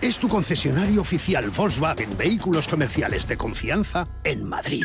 es tu concesionario oficial Volkswagen Vehículos Comerciales de Confianza en Madrid.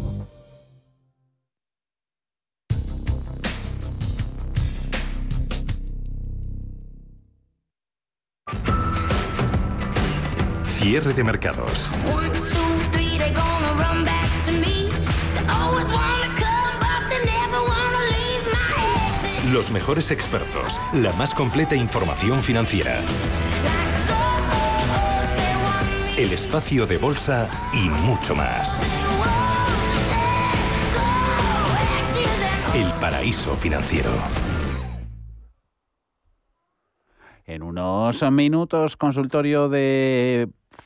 Cierre de mercados. Los mejores expertos, la más completa información financiera. El espacio de bolsa y mucho más. El paraíso financiero. En unos minutos, consultorio de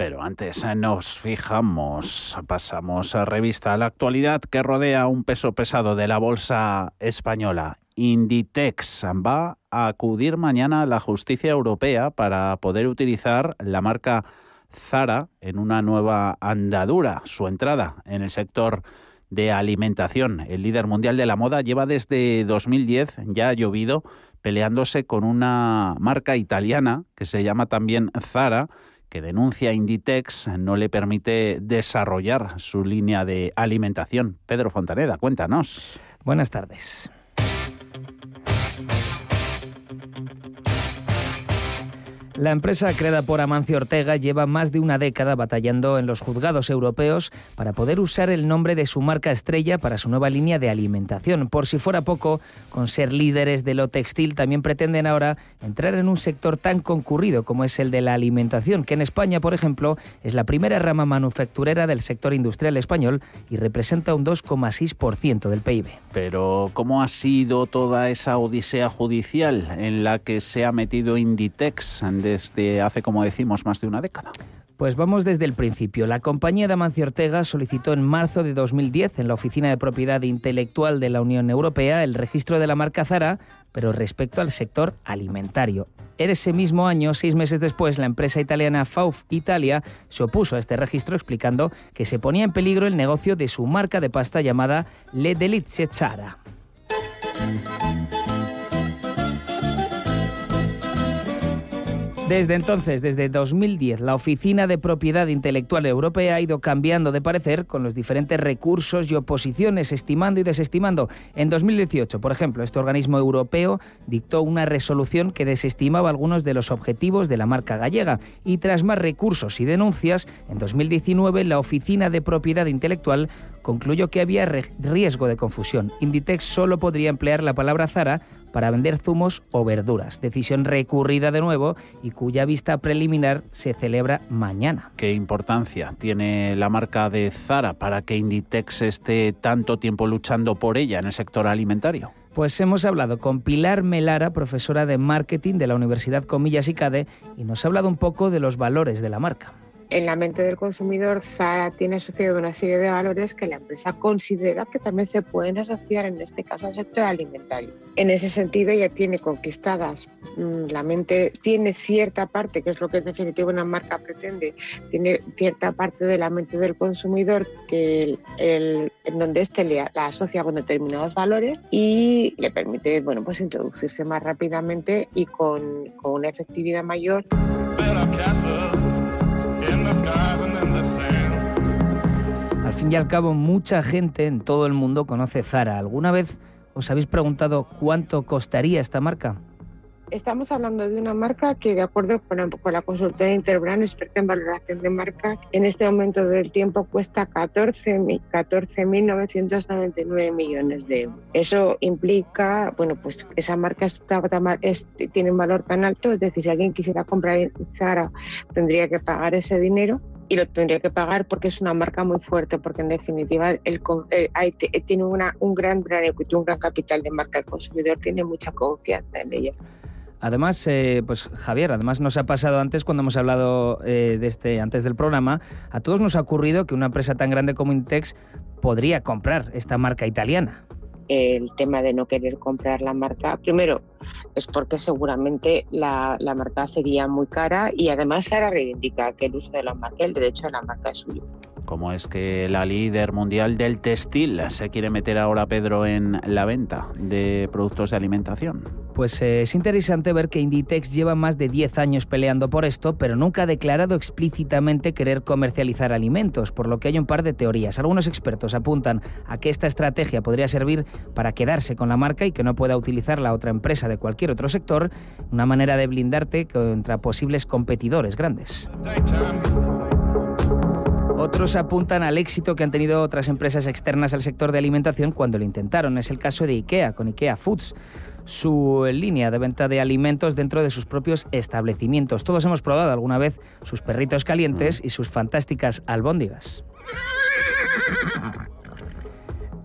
Pero antes eh, nos fijamos, pasamos a revista a la actualidad que rodea un peso pesado de la bolsa española. Inditex va a acudir mañana a la justicia europea para poder utilizar la marca Zara en una nueva andadura. Su entrada en el sector de alimentación, el líder mundial de la moda, lleva desde 2010, ya ha llovido, peleándose con una marca italiana que se llama también Zara que denuncia Inditex no le permite desarrollar su línea de alimentación. Pedro Fontaneda, cuéntanos. Buenas tardes. La empresa creada por Amancio Ortega lleva más de una década batallando en los juzgados europeos para poder usar el nombre de su marca estrella para su nueva línea de alimentación. Por si fuera poco, con ser líderes de lo textil, también pretenden ahora entrar en un sector tan concurrido como es el de la alimentación, que en España, por ejemplo, es la primera rama manufacturera del sector industrial español y representa un 2,6% del PIB. Pero, ¿cómo ha sido toda esa odisea judicial en la que se ha metido Inditex? Desde hace, como decimos, más de una década? Pues vamos desde el principio. La compañía de Amancio Ortega solicitó en marzo de 2010 en la Oficina de Propiedad Intelectual de la Unión Europea el registro de la marca Zara, pero respecto al sector alimentario. En ese mismo año, seis meses después, la empresa italiana Fauf Italia se opuso a este registro explicando que se ponía en peligro el negocio de su marca de pasta llamada Le Delizie Zara. Desde entonces, desde 2010, la Oficina de Propiedad Intelectual Europea ha ido cambiando de parecer con los diferentes recursos y oposiciones, estimando y desestimando. En 2018, por ejemplo, este organismo europeo dictó una resolución que desestimaba algunos de los objetivos de la marca gallega y tras más recursos y denuncias, en 2019 la Oficina de Propiedad Intelectual concluyó que había riesgo de confusión. Inditex solo podría emplear la palabra Zara para vender zumos o verduras, decisión recurrida de nuevo y cuya vista preliminar se celebra mañana. ¿Qué importancia tiene la marca de Zara para que Inditex esté tanto tiempo luchando por ella en el sector alimentario? Pues hemos hablado con Pilar Melara, profesora de marketing de la Universidad Comillas y CADE, y nos ha hablado un poco de los valores de la marca. En la mente del consumidor, Zara tiene asociado una serie de valores que la empresa considera que también se pueden asociar, en este caso, al sector alimentario. En ese sentido, ya tiene conquistadas mm, la mente, tiene cierta parte, que es lo que en definitiva una marca pretende, tiene cierta parte de la mente del consumidor que el, en donde éste la asocia con determinados valores y le permite bueno, pues introducirse más rápidamente y con, con una efectividad mayor. Al fin y al cabo, mucha gente en todo el mundo conoce Zara. ¿Alguna vez os habéis preguntado cuánto costaría esta marca? Estamos hablando de una marca que, de acuerdo con la, con la consultora Interbrand, experta en valoración de marcas, en este momento del tiempo cuesta 14.999 14, millones de euros. Eso implica, bueno, pues esa marca tiene un valor tan alto, es decir, si alguien quisiera comprar Zara, tendría que pagar ese dinero y lo tendría que pagar porque es una marca muy fuerte, porque en definitiva el, tiene una, un gran, gran un gran capital de marca. El consumidor tiene mucha confianza en ella. Además, eh, pues Javier, además nos ha pasado antes cuando hemos hablado eh, de este antes del programa, a todos nos ha ocurrido que una empresa tan grande como Intex podría comprar esta marca italiana. El tema de no querer comprar la marca, primero, es porque seguramente la, la marca sería muy cara y además Sara reivindica que el uso de la marca, el derecho a la marca es suyo. ¿Cómo es que la líder mundial del textil se quiere meter ahora, Pedro, en la venta de productos de alimentación? Pues eh, es interesante ver que Inditex lleva más de 10 años peleando por esto, pero nunca ha declarado explícitamente querer comercializar alimentos, por lo que hay un par de teorías. Algunos expertos apuntan a que esta estrategia podría servir para quedarse con la marca y que no pueda utilizar la otra empresa de cualquier otro sector, una manera de blindarte contra posibles competidores grandes. Otros apuntan al éxito que han tenido otras empresas externas al sector de alimentación cuando lo intentaron. Es el caso de IKEA, con IKEA Foods su línea de venta de alimentos dentro de sus propios establecimientos. Todos hemos probado alguna vez sus perritos calientes y sus fantásticas albóndigas.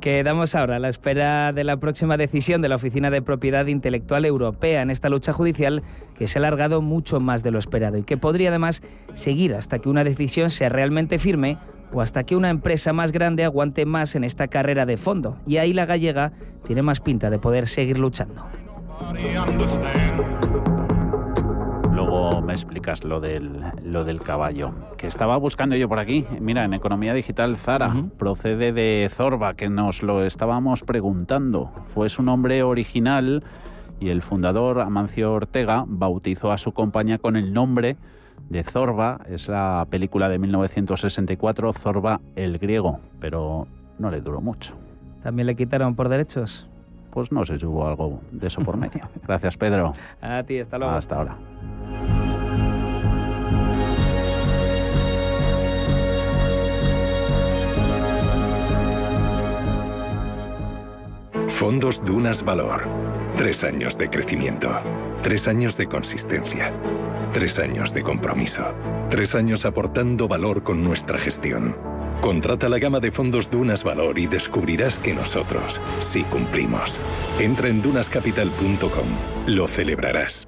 Quedamos ahora a la espera de la próxima decisión de la Oficina de Propiedad Intelectual Europea en esta lucha judicial que se ha alargado mucho más de lo esperado y que podría además seguir hasta que una decisión sea realmente firme o hasta que una empresa más grande aguante más en esta carrera de fondo. Y ahí la gallega tiene más pinta de poder seguir luchando. Me explicas lo del, lo del caballo. Que estaba buscando yo por aquí. Mira, en Economía Digital, Zara procede de Zorba, que nos lo estábamos preguntando. Fue su nombre original y el fundador, Amancio Ortega, bautizó a su compañía con el nombre de Zorba. Es la película de 1964, Zorba el griego, pero no le duró mucho. ¿También le quitaron por derechos? Pues no sé si hubo algo de eso por medio. Gracias, Pedro. A ti, hasta luego. Hasta ahora. Fondos Dunas Valor. Tres años de crecimiento. Tres años de consistencia. Tres años de compromiso. Tres años aportando valor con nuestra gestión. Contrata la gama de fondos Dunas Valor y descubrirás que nosotros sí cumplimos. Entra en dunascapital.com. Lo celebrarás.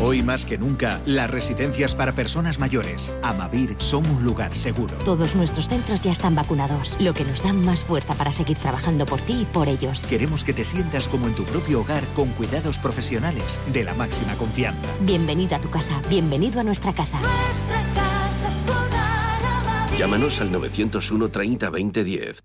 Hoy más que nunca, las residencias para personas mayores, Amavir, son un lugar seguro. Todos nuestros centros ya están vacunados, lo que nos da más fuerza para seguir trabajando por ti y por ellos. Queremos que te sientas como en tu propio hogar con cuidados profesionales de la máxima confianza. Bienvenido a tu casa, bienvenido a nuestra casa. Nuestra casa es Llámanos al 901 30 20 10.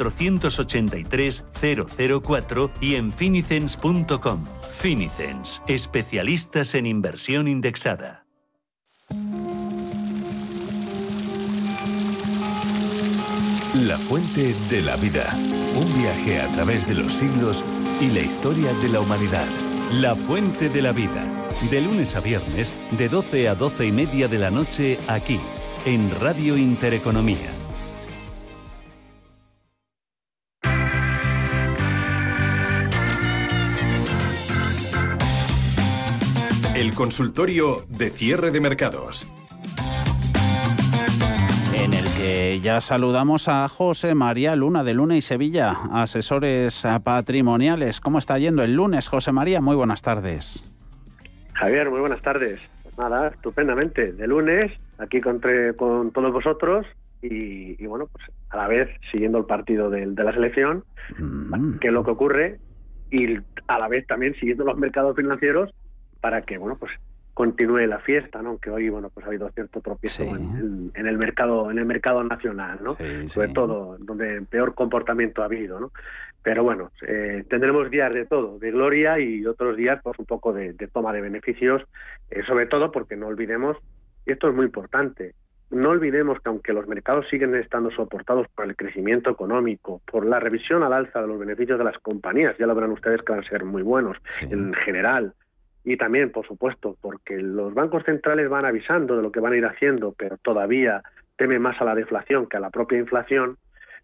483 004 y en finicens.com. Finicens, especialistas en inversión indexada. La fuente de la vida. Un viaje a través de los siglos y la historia de la humanidad. La fuente de la vida. De lunes a viernes, de 12 a 12 y media de la noche, aquí, en Radio Intereconomía. El consultorio de cierre de mercados. En el que ya saludamos a José María Luna de Luna y Sevilla, asesores patrimoniales. ¿Cómo está yendo el lunes, José María? Muy buenas tardes. Javier, muy buenas tardes. Pues nada, estupendamente. De lunes, aquí con, con todos vosotros y, bueno, pues a la vez siguiendo el partido de, la selección, mm. que es lo que ocurre, y a la vez también siguiendo los mercados financieros para que bueno pues continúe la fiesta, ¿no? Aunque hoy bueno pues ha habido cierto tropiezo en, el mercado en el mercado nacional, ¿no? Sobre todo donde peor comportamiento ha habido, ¿no? Pero bueno, eh, tendremos días de todo, de gloria y otros días pues un poco de, toma de beneficios, eh, sobre todo porque no olvidemos y esto es muy importante. No olvidemos que aunque los mercados siguen estando soportados por el crecimiento económico, por la revisión al alza de los beneficios de las compañías, ya lo verán ustedes que van a ser muy buenos en general, y también, por supuesto, porque los bancos centrales van avisando de lo que van a ir haciendo, pero todavía teme más a la deflación que a la propia inflación,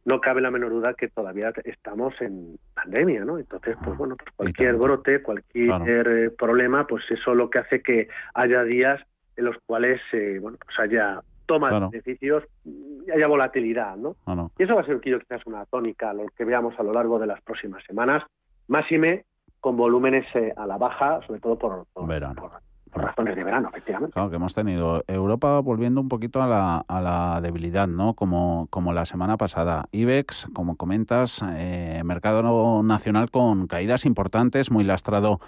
no cabe la menor duda que todavía estamos en pandemia, ¿no? Entonces, pues bueno, pues cualquier brote, cualquier eh, problema, pues eso lo que hace que haya días en los cuales, eh, bueno, pues haya toma de beneficios y haya volatilidad, ¿no? Y eso va a ser quizás una tónica, lo que veamos a lo largo de las próximas semanas, máxime con volúmenes eh, a la baja, sobre todo por, razones de verano, efectivamente. Claro, que hemos tenido Europa volviendo un poquito a la, a la debilidad, ¿no? Como, como la semana pasada. IBEX, como comentas, eh, mercado nacional con caídas importantes, muy lastrado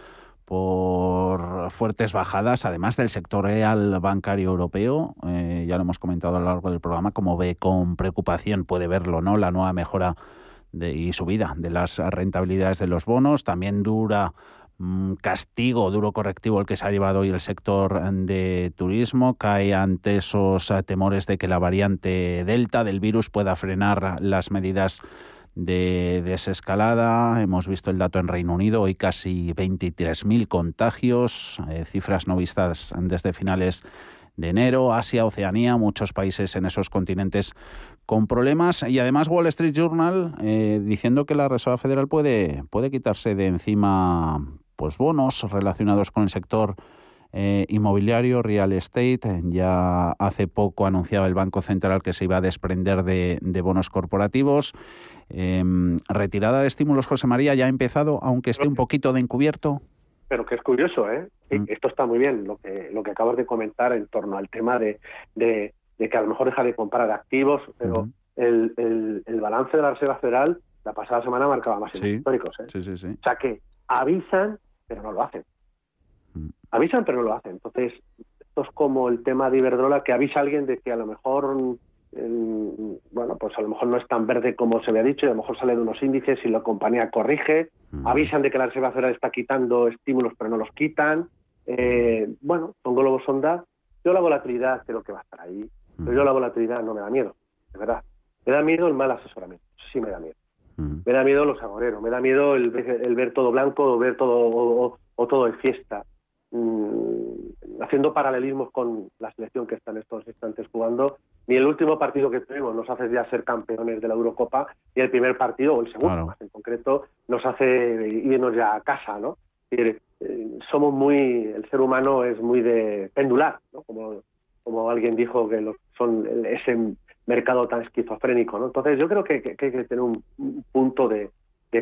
por fuertes bajadas, además del sector real bancario europeo, eh, ya lo hemos comentado a lo largo del programa, como ve con preocupación, puede verlo, ¿no? La nueva mejora de, y subida de las rentabilidades de los bonos. También dura mm, castigo, duro correctivo el que se ha llevado hoy el sector de turismo. Cae ante esos eh, temores de que la variante Delta del virus pueda frenar las medidas de desescalada. Hemos visto el dato en Reino Unido, hoy casi 23.000 contagios, eh, cifras no vistas desde finales de enero. Asia, Oceanía, muchos países en esos continentes con problemas y además Wall Street Journal eh, diciendo que la Reserva Federal puede, puede quitarse de encima pues bonos relacionados con el sector eh, inmobiliario, real estate. Ya hace poco anunciaba el Banco Central que se iba a desprender de, bonos corporativos. Em, retirada de estímulos, José María, ya ha empezado, aunque esté un poquito de encubierto. Pero que es curioso, ¿eh? Mm. Esto está muy bien, lo que, lo que acabas de comentar en torno al tema de de que a lo mejor deja de comprar activos, pero el, el, balance de la Reserva Federal la pasada semana marcaba más históricos. ¿eh? Sí, sí, sí. O sea que avisan, pero no lo hacen. Mm. Avisan, pero no lo hacen. Entonces, esto es como el tema de Iberdrola, que avisa a alguien de que a lo mejor bueno, pues a lo mejor no es tan verde como se había dicho, y a lo mejor sale de unos índices y la compañía corrige, mm. avisan de que la Reserva Federal está quitando estímulos pero no los quitan, eh, bueno, son globos sonda, yo la volatilidad creo que va a estar ahí, pero yo la volatilidad no me da miedo, de verdad. Me da miedo el mal asesoramiento, sí me da miedo. Me da miedo los agoreros, me da miedo el, ver todo blanco o ver todo o, todo en fiesta. Mm, haciendo paralelismos con la selección que está en estos instantes jugando, ni el último partido que tuvimos nos hace ya ser campeones de la Eurocopa, y el primer partido, o el segundo más en concreto, nos hace irnos ya a casa, ¿no? Eh, somos muy, el ser humano es muy de pendular, ¿no? Como como alguien dijo que son ese mercado tan esquizofrénico. Entonces yo creo que, hay que tener un, punto de,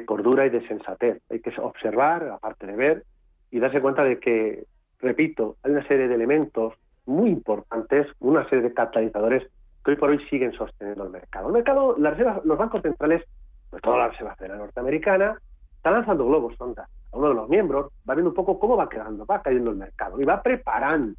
cordura y de sensatez. Hay que observar, aparte de ver, y darse cuenta de que, repito, hay una serie de elementos muy importantes, una serie de catalizadores que hoy por hoy siguen sosteniendo el mercado. El mercado, los bancos centrales, sobre todo la Reserva Federal Norteamericana, están lanzando globos sonda a uno de los miembros, va viendo un poco cómo va quedando, va cayendo el mercado y va preparando.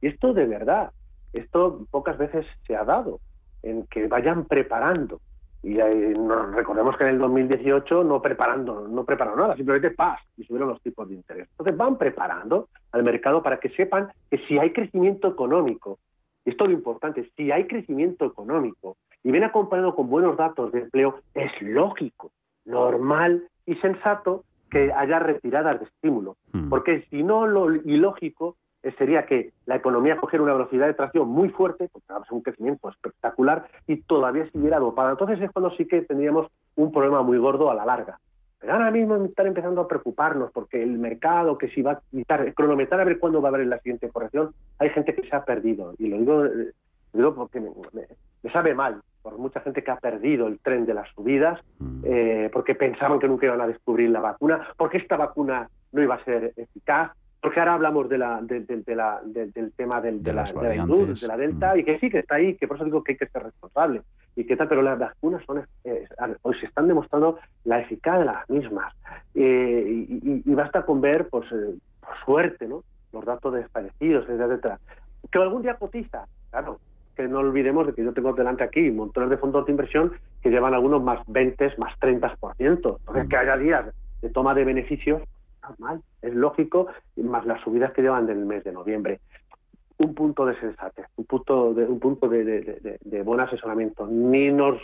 Y esto de verdad, esto pocas veces se ha dado, en que vayan preparando. Y recordemos que en el 2018 no preparando, no prepararon nada, simplemente paz y subieron los tipos de interés. Entonces van preparando al mercado para que sepan que si hay crecimiento económico, y esto es lo importante, si hay crecimiento económico y viene acompañado con buenos datos de empleo, es lógico, normal y sensato que haya retiradas de estímulo. Hmm. Porque si no, lo ilógico sería que la economía cogiera una velocidad de tracción muy fuerte, porque tenemos un crecimiento espectacular, y todavía siguiera dopada. Entonces es cuando sí que tendríamos un problema muy gordo a la larga. Pero ahora mismo están empezando a preocuparnos porque el mercado, que si va a quitar, cronometrar a ver cuándo va a haber la siguiente corrección, hay gente que se ha perdido. Y lo digo, digo porque me, sabe mal por mucha gente que ha perdido el tren de las subidas, mm. eh, porque pensaban que nunca iban a descubrir la vacuna, porque esta vacuna no iba a ser eficaz, porque ahora hablamos de la, del tema del, de, la, la, de la Delta, mm. y que sí, que está ahí, que por eso digo que hay que ser responsable, y que tal, pero las vacunas son, eh, hoy se están demostrando la eficacia de las mismas, eh, y, basta con ver, pues, eh, por suerte, ¿no? los datos de desfallecidos, etcétera. Que algún día cotiza, claro, que no olvidemos de que yo tengo delante aquí montones de fondos de inversión que llevan algunos más 20, más 30%. Entonces, que haya días de toma de beneficios normal, es lógico, más las subidas que llevan del mes de noviembre. Un punto de sensatez, un punto de, un punto de, buen asesoramiento. Ni nos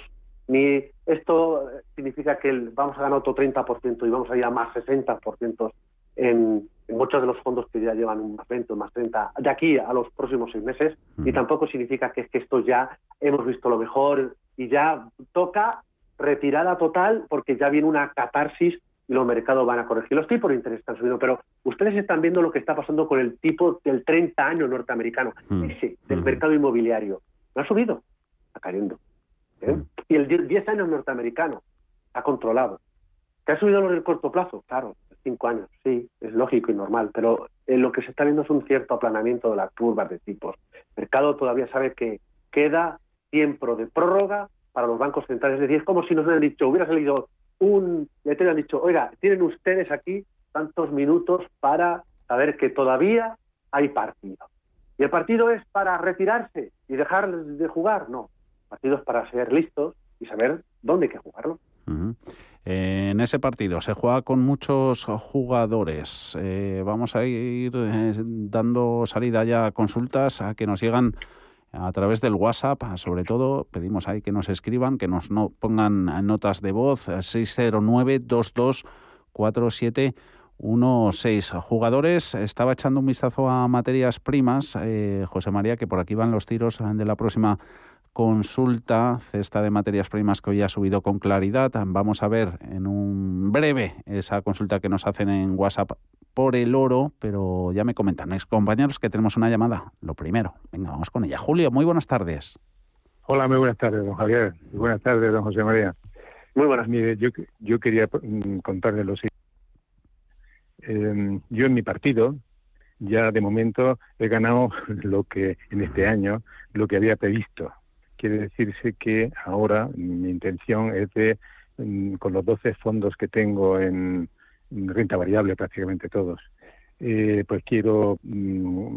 ni esto significa que vamos a ganar otro 30% y vamos a ir a más 60% en, en muchos de los fondos que ya llevan un más 20 más 30 de aquí a los próximos seis meses y tampoco significa que es que esto ya hemos visto lo mejor y ya toca retirada total porque ya viene una catarsis los mercados van a corregir. Los tipos de interés están subiendo, pero ustedes están viendo lo que está pasando con el tipo del 30 años norteamericano, mm. ese del mm. mercado inmobiliario. No ha subido, está cayendo. ¿eh? Mm. Y el 10 años norteamericano ha controlado. ¿Que ha subido en el corto plazo? Claro, 5 años, sí, es lógico y normal, pero eh, lo que se está viendo es un cierto aplanamiento de las curvas de tipos. El mercado todavía sabe que queda tiempo de prórroga para los bancos centrales. Es decir, es como si nos hubieran dicho, hubiera salido un, le han dicho, oiga, tienen ustedes aquí tantos minutos para saber que todavía hay partido. ¿Y el partido es para retirarse y dejar de jugar? No. El partido es para ser listos y saber dónde hay que jugarlo. En ese partido se juega con muchos jugadores. Eh, vamos a ir eh, dando salida ya a consultas a que nos llegan a través del WhatsApp, sobre todo pedimos ahí que nos escriban, que nos no, pongan notas de voz 609 224716 jugadores. Estaba echando un vistazo a materias primas, eh, José María, que por aquí van los tiros de la próxima consulta, cesta de materias primas que hoy ha subido con claridad. Vamos a ver en un breve esa consulta que nos hacen en WhatsApp por el oro, pero ya me comentan, mis compañeros, que tenemos una llamada. Lo primero, venga, vamos con ella. Julio, muy buenas tardes. Hola, muy buenas tardes, don Javier. buenas tardes, don José María. Muy buenas. Mire, yo, yo quería mm, contarle lo siguiente. Em, yo en mi partido, ya de momento he ganado lo que en este año, lo que había previsto. Quiere decirse que ahora mi intención es de, mm, con los 12 fondos que tengo en, renta variable prácticamente todos. Eh, pues quiero mm,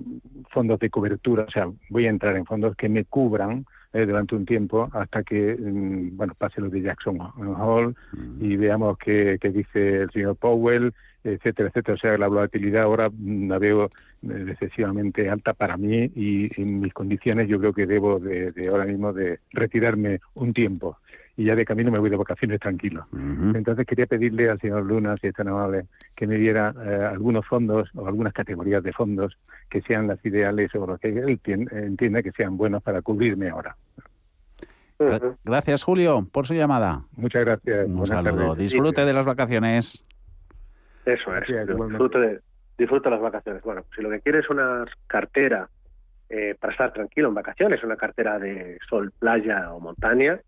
fondos de cobertura, o sea, voy a entrar en fondos que me cubran eh, durante un tiempo hasta que, mm, bueno, pase lo de Jackson Hall y veamos qué, qué, dice el señor Powell, etcétera, etcétera. O sea, la volatilidad ahora mm, la veo eh, excesivamente alta para mí y en mis condiciones yo creo que debo de, de ahora mismo de retirarme un tiempo y ya de camino me voy de vacaciones tranquilo. Entonces quería pedirle al señor Luna, si es tan amable, que me diera eh, algunos fondos o algunas categorías de fondos que sean las ideales o lo que él entienda que sean buenos para cubrirme ahora. Gracias, Julio, por su llamada. Muchas gracias. Un saludo. Disfrute de las vacaciones. Eso es. disfrute, de, disfrute las vacaciones. Bueno, si lo que quiere es una cartera eh, para estar tranquilo en vacaciones, una cartera de sol, playa o montaña.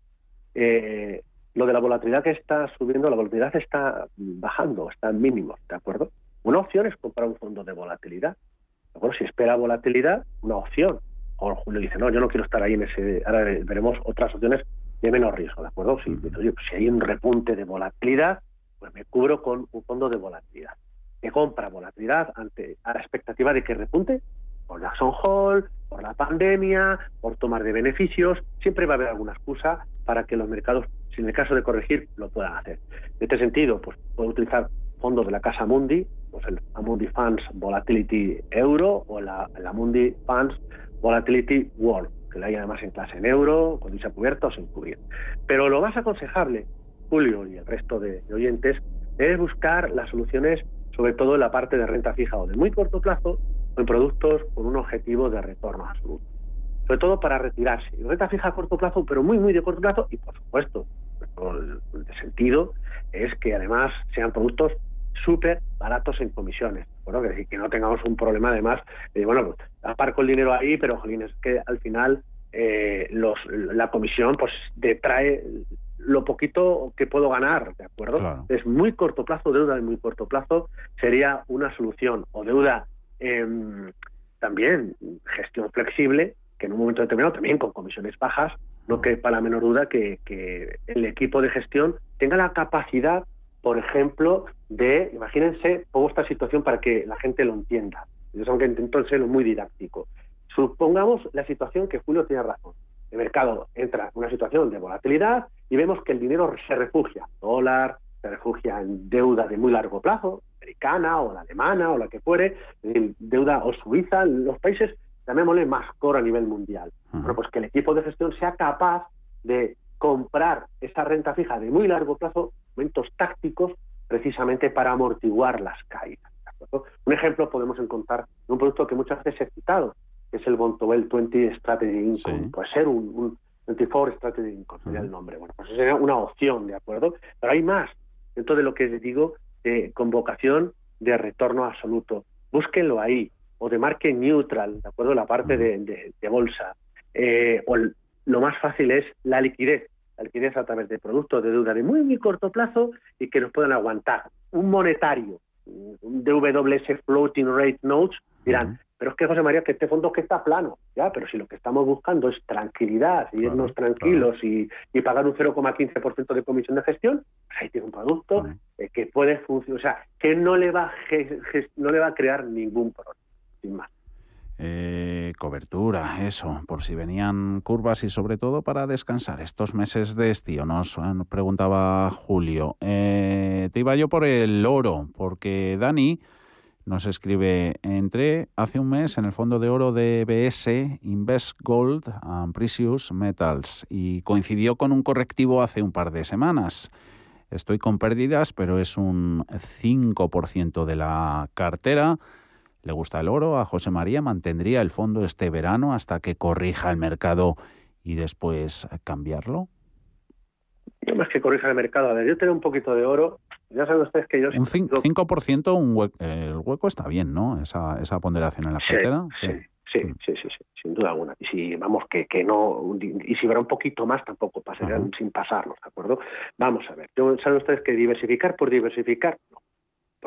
Eh, lo de la volatilidad que está subiendo, la volatilidad está bajando, está en mínimo, ¿de acuerdo? Una opción es comprar un fondo de volatilidad. ¿De acuerdo? Si espera volatilidad, una opción. O Julio dice, no, yo no quiero estar ahí en ese. Ahora veremos otras opciones de menos riesgo, ¿de acuerdo? Si, si hay un repunte de volatilidad, pues me cubro con un fondo de volatilidad. Me compra volatilidad ante a la expectativa de que repunte por la Hall, por la pandemia, por tomar de beneficios. Siempre va a haber alguna excusa para que los mercados, si en el caso de corregir, lo puedan hacer. En este sentido, pues puedo utilizar fondos de la casa Mundi, pues el Amundi Funds Volatility Euro o la, la Mundi Funds Volatility World, que la hay además en clase en euro, con dicha cubierta o sin cubrir. Pero lo más aconsejable, Julio y el resto de, oyentes, es buscar las soluciones, sobre todo en la parte de renta fija o de muy corto plazo, en productos con un objetivo de retorno absoluto. Sobre todo para retirarse. Renta fija a corto plazo, pero muy, muy de corto plazo, y por supuesto, el, sentido es que además sean productos súper baratos en comisiones. Bueno, que, decir, que no tengamos un problema además de, bueno, pues aparco el dinero ahí, pero jolín, es que al final eh, los, la comisión pues detrae lo poquito que puedo ganar, ¿de acuerdo? Es muy corto plazo, deuda de muy corto plazo sería una solución, o deuda em, también gestión flexible, que en un momento determinado también con comisiones bajas, no quepa la menor duda que, que el equipo de gestión tenga la capacidad por ejemplo, de, imagínense, pongo esta situación para que la gente lo entienda. Yo sé que intento ser muy didáctico. Supongamos la situación que Julio tiene razón. El mercado entra en una situación de volatilidad y vemos que el dinero se refugia, dólar, se refugia en deuda de muy largo plazo, americana o la alemana o la que fuere, deuda o suiza, los países, llamémosle más core a nivel mundial. Bueno, pues que el equipo de gestión sea capaz de comprar esa renta fija de muy largo plazo, momentos tácticos, precisamente para amortiguar las caídas. Un ejemplo podemos encontrar en un producto que muchas veces he citado, que es el Bontobel 20 Strategy Income. Puede ser un, 24 Strategy Income, sería el nombre. Bueno, pues sería una opción, ¿de acuerdo? Pero hay más dentro de lo que les digo de convocación de retorno absoluto. Búsquenlo ahí, o de market neutral, ¿de acuerdo? La parte de, bolsa. Eh, o lo más fácil es la liquidez, la liquidez a través de productos de deuda de muy, muy corto plazo y que nos puedan aguantar. Un monetario, DWS Floating Rate Notes, dirán, pero es que José María, que este fondo que está plano, ya, pero si lo que estamos buscando es tranquilidad, y irnos tranquilos y, pagar un 0,15% de comisión de gestión, pues ahí tiene un producto eh, que puede funcionar, o sea, que no le va, no le va a crear ningún problema, sin más. Eh, cobertura, eso, por si venían curvas y sobre todo para descansar estos meses de estío. Nos, preguntaba Julio. Eh, te iba yo por el oro, porque Dani nos escribe, entré hace un mes en el fondo de oro de BS Invest Gold and Precious Metals y coincidió con un correctivo hace un par de semanas. Estoy con pérdidas, pero es un 5% de la cartera le gusta el oro, a José María mantendría el fondo este verano hasta que corrija el mercado y después cambiarlo. No más que corrija el mercado. A ver, yo tengo un poquito de oro. Ya saben ustedes que yo... Un 5%, un el hueco está bien, ¿no? Esa, esa ponderación en la cartera. Sí, sí, sí, sí, sin duda alguna. Y si vamos que, que no, y si habrá un poquito más tampoco pasarían sin pasarnos, ¿de acuerdo? Vamos a ver, yo, saben ustedes que diversificar por diversificar, no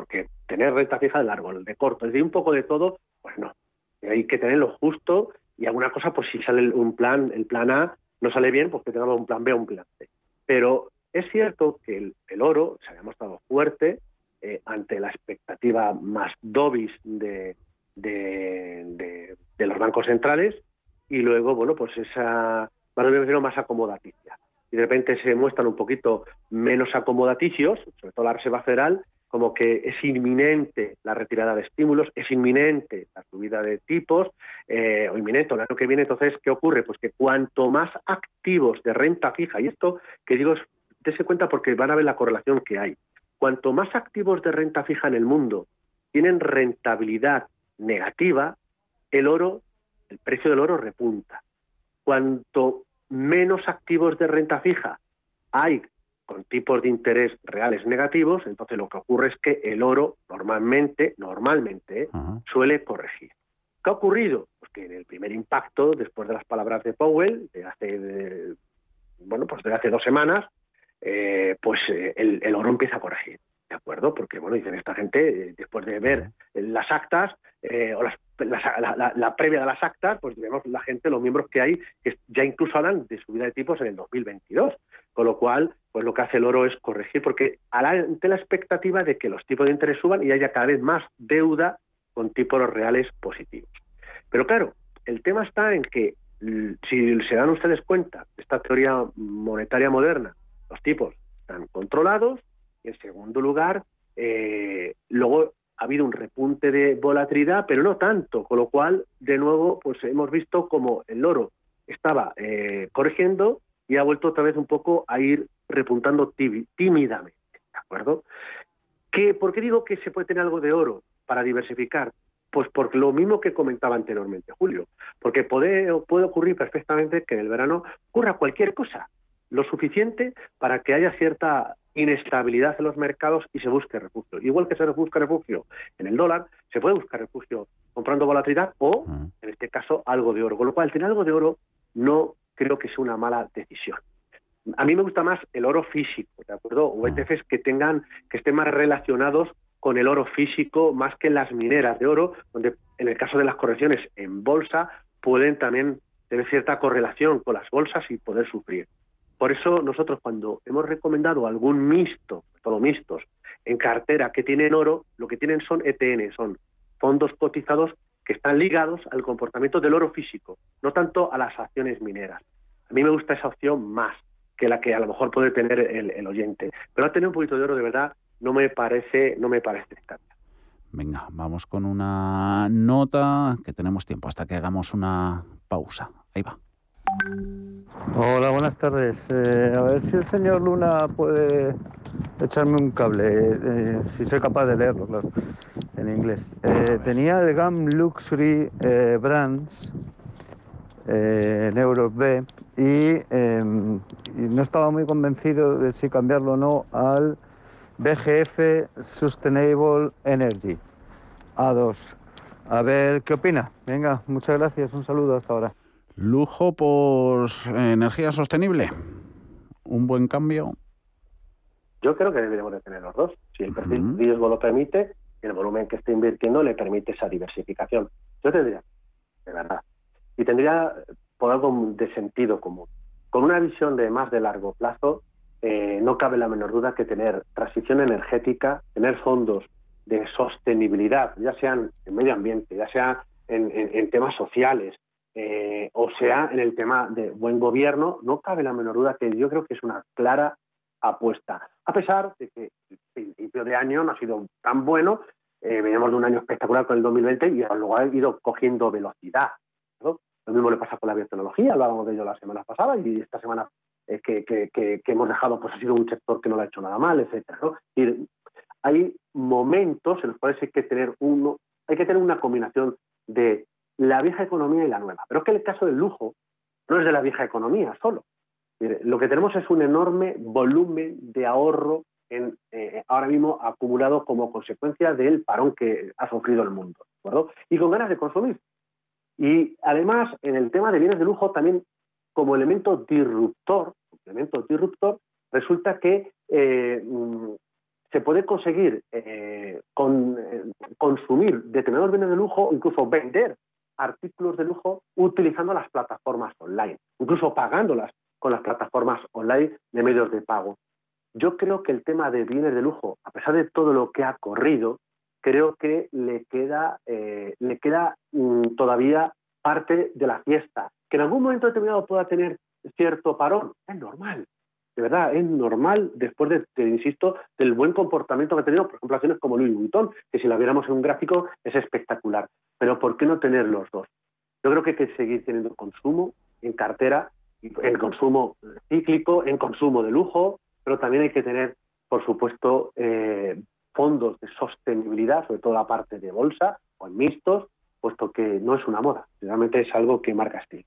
porque tener renta fija de largo, de corto, de un poco de todo, pues no. Hay que tenerlo justo y alguna cosa, pues si sale un plan, el plan A no sale bien, pues que tengamos un plan B o un plan C. Pero es cierto que el, oro se había mostrado fuerte eh, ante la expectativa más dovis de, de, los bancos centrales y luego, bueno, pues esa, más acomodaticia. Y de repente se muestran un poquito menos acomodaticios, sobre todo la Reserva Federal, como que es inminente la retirada de estímulos, es inminente la subida de tipos, eh, o inminente el año que viene. Entonces, ¿qué ocurre? Pues que cuanto más activos de renta fija, y esto que digo es, dése cuenta porque van a ver la correlación que hay, cuanto más activos de renta fija en el mundo tienen rentabilidad negativa, el oro, el precio del oro repunta. Cuanto menos activos de renta fija hay con tipos de interés reales negativos, entonces lo que ocurre es que el oro normalmente, normalmente, suele corregir. ¿Qué ha ocurrido? Pues que en el primer impacto, después de las palabras de Powell, de hace, bueno, pues de hace dos semanas, eh, pues eh, el, oro empieza a corregir, ¿de acuerdo? Porque, bueno, dicen esta gente, después de ver las actas o la, previa de las actas, pues vemos la gente, los miembros que hay, que ya incluso hablan de subida de tipos en el 2022. Con lo cual, pues lo que hace el oro es corregir, porque ante la expectativa de que los tipos de interés suban y haya cada vez más deuda con tipos reales positivos. Pero claro, el tema está en que si se dan ustedes cuenta de esta teoría monetaria moderna, los tipos están controlados en segundo lugar, eh, luego ha habido un repunte de volatilidad, pero no tanto, con lo cual, de nuevo, pues hemos visto como el oro estaba eh, corrigiendo y ha vuelto otra vez un poco a ir repuntando tímidamente, ¿de acuerdo? ¿Qué, ¿Por qué digo que se puede tener algo de oro para diversificar? Pues por lo mismo que comentaba anteriormente Julio, porque puede, puede ocurrir perfectamente que en el verano ocurra cualquier cosa, lo suficiente para que haya cierta inestabilidad en los mercados y se busque refugio. Igual que se busca refugio en el dólar, se puede buscar refugio comprando volatilidad o, en este caso, algo de oro. Con lo cual, tener algo de oro no creo que sea una mala decisión. A mí me gusta más el oro físico, ¿de acuerdo? O ETFs que tengan, que estén más relacionados con el oro físico más que las mineras de oro, donde en el caso de las correcciones en bolsa pueden también tener cierta correlación con las bolsas y poder sufrir. Por eso nosotros cuando hemos recomendado algún mixto, todo mixtos, en cartera que tienen oro, lo que tienen son ETN, son fondos cotizados que están ligados al comportamiento del oro físico, no tanto a las acciones mineras. A mí me gusta esa opción más que la que a lo mejor puede tener el, oyente. Pero tener un poquito de oro de verdad no me parece, no me parece Venga, vamos con una nota que tenemos tiempo hasta que hagamos una pausa. Ahí va. Hola, buenas tardes. Eh, a ver si el señor Luna puede echarme un cable, eh, si soy capaz de leerlo, claro, en inglés. Eh, tenía el GAM Luxury Brands en Euros B em, y, no estaba muy convencido de si cambiarlo o no al BGF Sustainable Energy A2. A ver qué opina. Venga, muchas gracias, un saludo hasta ahora. Lujo por energía sostenible. Un buen cambio. Yo creo que deberíamos de tener los dos. Si el perfil de riesgo lo permite, el volumen que esté invirtiendo le permite esa diversificación. Yo tendría, de verdad, y tendría por algo de sentido común. Con una visión de más de largo plazo, eh, no cabe la menor duda que tener transición energética, tener fondos de sostenibilidad, ya sean en medio ambiente, ya sea en temas sociales, eh, o sea, en el tema de buen gobierno, no cabe la menor duda que yo creo que es una clara apuesta. A pesar de que el principio de año no ha sido tan bueno, eh, veníamos de un año espectacular con el 2020 y luego ha ido cogiendo velocidad. Lo mismo le pasa con la biotecnología, hablábamos de ello la semana pasada y esta semana eh, que, hemos dejado, pues ha sido un sector que no lo ha hecho nada mal. Y hay momentos en los cuales hay que tener uno, hay que tener una combinación de la vieja economía y la nueva. Pero es que el caso del lujo no es de la vieja economía solo. Lo que tenemos es un enorme volumen de ahorro eh, ahora mismo acumulado como consecuencia del parón que ha sufrido el mundo, Y con ganas de consumir. Y además, en el tema de bienes de lujo, también como elemento disruptor, elemento disruptor, resulta que eh, mm, se puede conseguir eh, con, consumir determinados bienes de lujo, incluso vender artículos de lujo utilizando las plataformas online, incluso pagándolas con las plataformas online de medios de pago. Yo creo que el tema de bienes de lujo, a pesar de todo lo que ha corrido, creo que le queda, eh, le queda mm, todavía parte de la fiesta. Que en algún momento determinado pueda tener cierto parón, es normal. De verdad, es normal después de, insisto, del buen comportamiento que ha tenido, por ejemplo, acciones como Louis Vuitton, que si la viéramos en un gráfico es espectacular. Pero ¿por qué no tener los dos? Yo creo que hay que seguir teniendo consumo en cartera, en consumo cíclico, en consumo de lujo, pero también hay que tener, por supuesto, eh, fondos de sostenibilidad, sobre todo la parte de bolsa o en mixtos, puesto que no es una moda, realmente es algo que marca estilo.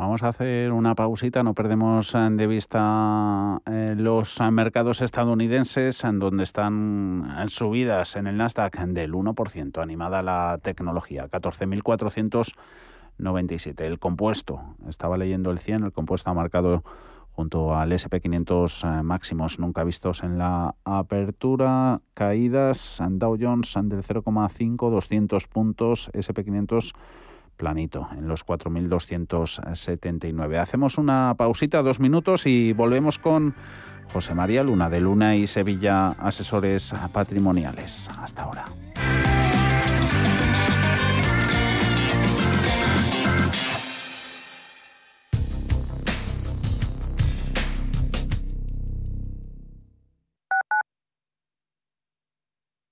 Vamos a hacer una pausita, no perdemos eh, de vista eh, los mercados estadounidenses, en donde están subidas en el Nasdaq del 1%, animada la tecnología, 14.400 97. El compuesto, estaba leyendo el 100, el compuesto ha marcado junto al SP500 eh, máximos nunca vistos en la apertura, caídas, Dow Jones del 0,5, 200 puntos, SP500 planito en los 4.279. Hacemos una pausita, dos minutos y volvemos con José María Luna de Luna y Sevilla Asesores Patrimoniales. Hasta ahora.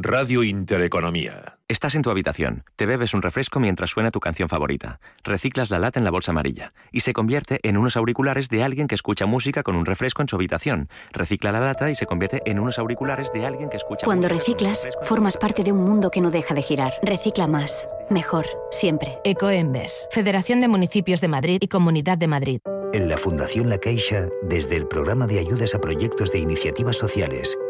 Radio Intereconomía. Estás en tu habitación, te bebes un refresco mientras suena tu canción favorita, reciclas la lata en la bolsa amarilla y se convierte en unos auriculares de alguien que escucha música con un refresco en su habitación. Recicla la lata y se convierte en unos auriculares de alguien que escucha Cuando música reciclas, formas parte de un mundo que no deja de girar. Recicla más, mejor, siempre. Ecoembes, Federación de Municipios de Madrid y Comunidad de Madrid. En la Fundación La Caixa, desde el programa de ayudas a proyectos de iniciativas sociales,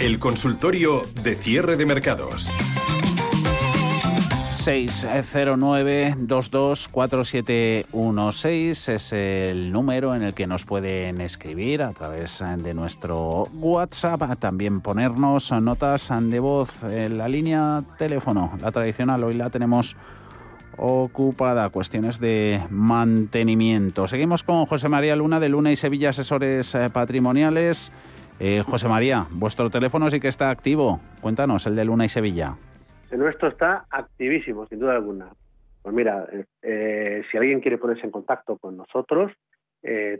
El consultorio de cierre de mercados. 609-224716 es el número en el que nos pueden escribir a través de nuestro WhatsApp, también ponernos notas de voz en la línea teléfono, la tradicional, hoy la tenemos ocupada, cuestiones de mantenimiento. Seguimos con José María Luna de Luna y Sevilla Asesores Patrimoniales. Eh, José María, vuestro teléfono sí que está activo. Cuéntanos, el de Luna y Sevilla. El nuestro está activísimo, sin duda alguna. Pues mira, eh, eh, si alguien quiere ponerse en contacto con nosotros,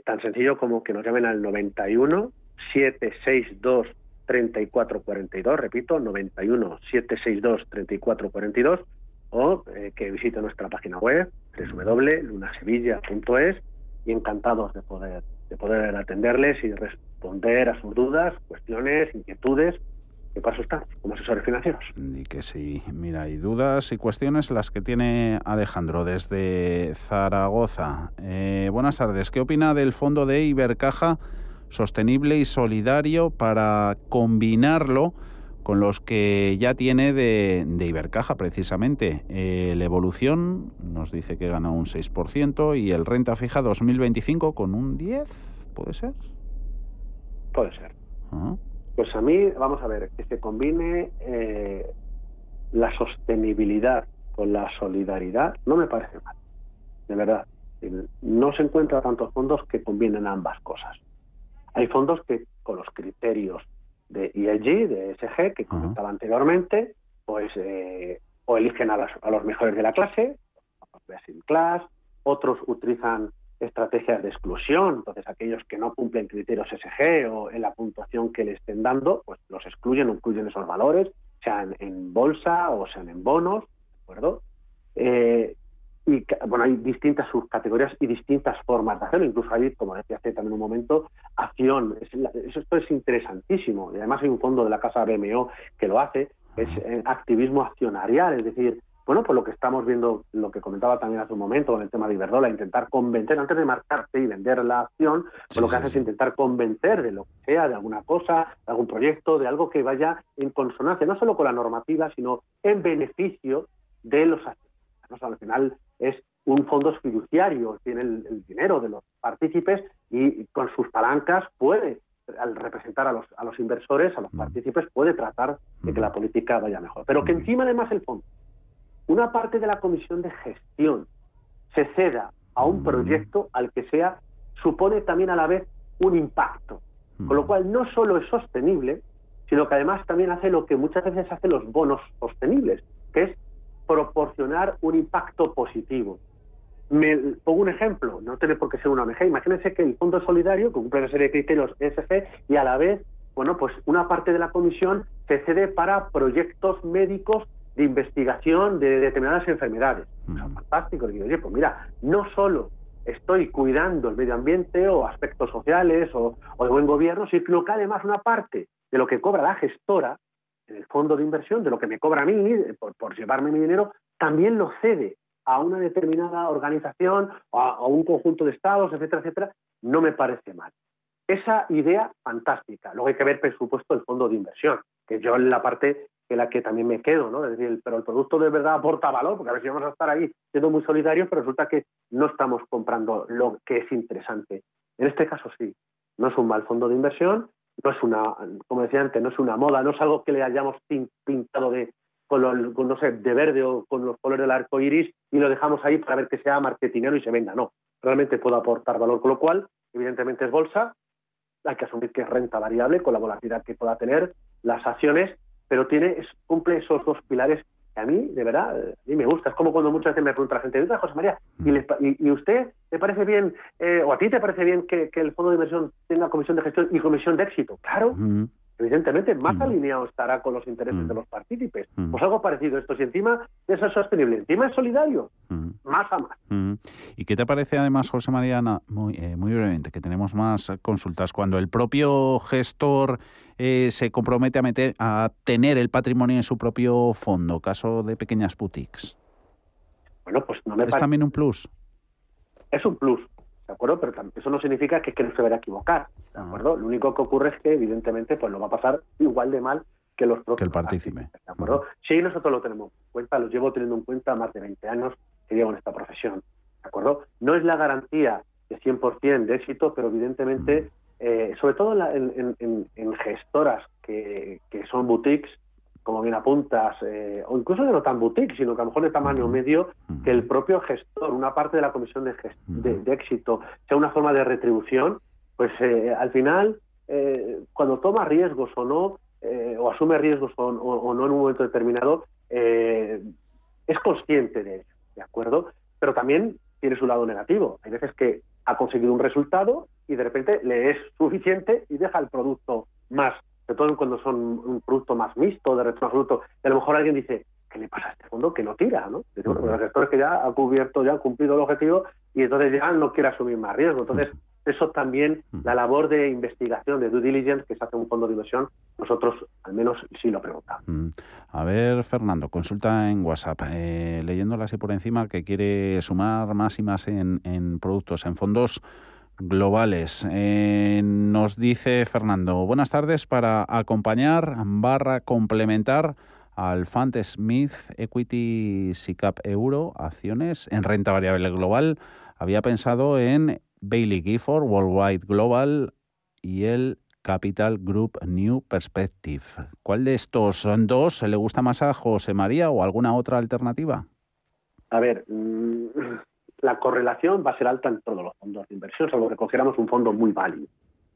tan sencillo como que nos llamen al 91 762 3442, repito, 91 762 3442, o que visite nuestra página web www.lunasevilla.es y encantados de poder de poder atenderles y responder a sus dudas, cuestiones, inquietudes. ¿Qué paso está como asesores financieros? Y que sí, mira, hay dudas y cuestiones las que tiene Alejandro desde Zaragoza. Eh, buenas tardes, ¿qué opina del fondo de Ibercaja sostenible y solidario para combinarlo con los que ya tiene de, de Ibercaja precisamente? Eh, la evolución nos dice que gana un 6% y el renta fija 2025 con un 10%, ¿puede ser? Puede ser. Pues a mí, vamos a ver, que se combine eh, la sostenibilidad con la solidaridad no me parece mal, de verdad. No se encuentran tantos fondos que combinen ambas cosas. Hay fondos que con los criterios de ESG, de ESG, que comentaba anteriormente, pues eh, o eligen a, a, los mejores de la clase, best in class, otros utilizan estrategias de exclusión, entonces aquellos que no cumplen criterios SG o en la puntuación que le estén dando, pues los excluyen o incluyen esos valores, sean en bolsa o sean en bonos, ¿de acuerdo? Eh, y bueno, hay distintas subcategorías y distintas formas de hacerlo. Incluso hay, como decía hace también un momento, acción. esto es interesantísimo. Y además hay un fondo de la casa BMO que lo hace, es eh, activismo accionarial, es decir, bueno, pues lo que estamos viendo, lo que comentaba también hace un momento con el tema de Iberdrola, intentar convencer, antes de marcarte y vender la acción, pues lo que hace es intentar convencer de lo que sea, de alguna cosa, de algún proyecto, de algo que vaya en consonancia, no solo con la normativa, sino en beneficio de los accionistas. al final es un fondo fiduciario, tiene el, dinero de los partícipes y con sus palancas puede al representar a los, a los inversores, a los mm. partícipes, puede tratar de que mm. la política vaya mejor. Pero que mm. encima además el fondo una parte de la comisión de gestión se ceda a un proyecto al que sea, supone también a la vez un impacto. Con lo cual no solo es sostenible, sino que además también hace lo que muchas veces hacen los bonos sostenibles, que es proporcionar un impacto positivo. Me pongo un ejemplo, no tiene por qué ser una ONG. Imagínense que el Fondo Solidario, que cumple una serie de criterios ESG, y a la vez, bueno, pues una parte de la comisión se cede para proyectos médicos de investigación de determinadas enfermedades. fantástico. digo, oye, pues mira, no solo estoy cuidando el medio ambiente o aspectos sociales o, de buen gobierno, sino que además una parte de lo que cobra la gestora en el fondo de inversión, de lo que me cobra a mí por, llevarme mi dinero, también lo cede a una determinada organización a, un conjunto de estados, etcétera, etcétera, no me parece mal. Esa idea fantástica. Luego hay que ver, por supuesto, el fondo de inversión, que yo en la parte que la que también me quedo, ¿no? Decir, pero el producto de verdad aporta valor, porque a ver si vamos a estar ahí siendo muy solidarios, pero resulta que no estamos comprando lo que es interesante. En este caso sí, no es un mal fondo de inversión, no es una, como decía antes, no es una moda, no es algo que le hayamos pintado de no sé, de verde o con los colores del arco iris y lo dejamos ahí para ver que sea marketinero y se venda. No, realmente puede aportar valor, con lo cual, evidentemente es bolsa, hay que asumir que es renta variable con la volatilidad que pueda tener las acciones pero tiene, cumple esos dos pilares a mí, de verdad, a mí me gusta. Es como cuando muchas veces me pregunta la gente, José María, ¿y, usted te parece bien, eh, o a ti te parece bien que, el fondo de inversión tenga comisión de gestión y comisión de éxito? Claro, evidentemente más mm. alineado estará con los intereses de los partícipes. Mm. Pues algo parecido esto, si encima es sostenible, encima es solidario, más a más. ¿Y qué te parece además, José María, muy, eh, muy brevemente, que tenemos más consultas, cuando el propio gestor eh, se compromete a, meter, a tener el patrimonio en su propio fondo, caso de pequeñas boutiques? Bueno, pues no me ¿Es también un plus? Es un plus, ¿de acuerdo? Pero eso no significa que, que no se vaya a equivocar, ¿de ah. acuerdo? Lo único que ocurre es que, evidentemente, pues lo va a pasar igual de mal que los propios. Que el partícipe. ¿De acuerdo? Sí, nosotros lo tenemos en cuenta, lo llevo teniendo en cuenta más de 20 años que llevo en esta profesión, ¿de acuerdo? No es la garantía de 100% de éxito, pero evidentemente, eh, sobre todo en, en, gestoras que, que son boutiques, como bien apuntas, eh, o incluso de no tan boutique, sino que a lo mejor de tamaño medio, que el propio gestor, una parte de la comisión de, de, éxito, sea una forma de retribución, pues eh, al final, eh, cuando toma riesgos o no, o asume riesgos o, no en un momento determinado, es consciente de ello, ¿de acuerdo? Pero también tiene su lado negativo. Hay veces que ha conseguido un resultado y de repente le es suficiente y deja el producto más sobre todo cuando son un producto más mixto, de retorno absoluto, y a lo mejor alguien dice, ¿qué le pasa a este fondo? Que no tira, ¿no? los sectores que ya ha cubierto, ya han cumplido el objetivo y entonces ya no quiere asumir más riesgo. Entonces, eso también, la labor de investigación, de due diligence que se hace un fondo de inversión, nosotros al menos sí lo preguntamos. A ver, Fernando, consulta en WhatsApp, eh, leyéndola así por encima, que quiere sumar más y más en, en productos, en fondos globales. Eh, nos dice Fernando, buenas tardes para acompañar barra complementar al Fund Smith Equity SICAP Euro acciones en renta variable global. Había pensado en Bailey Gifford Worldwide Global y el Capital Group New Perspective. ¿Cuál de estos dos le gusta más a José María o alguna otra alternativa? A ver, mm, la correlación va a ser alta en todos los fondos de inversión, salvo que cogiéramos un fondo muy value.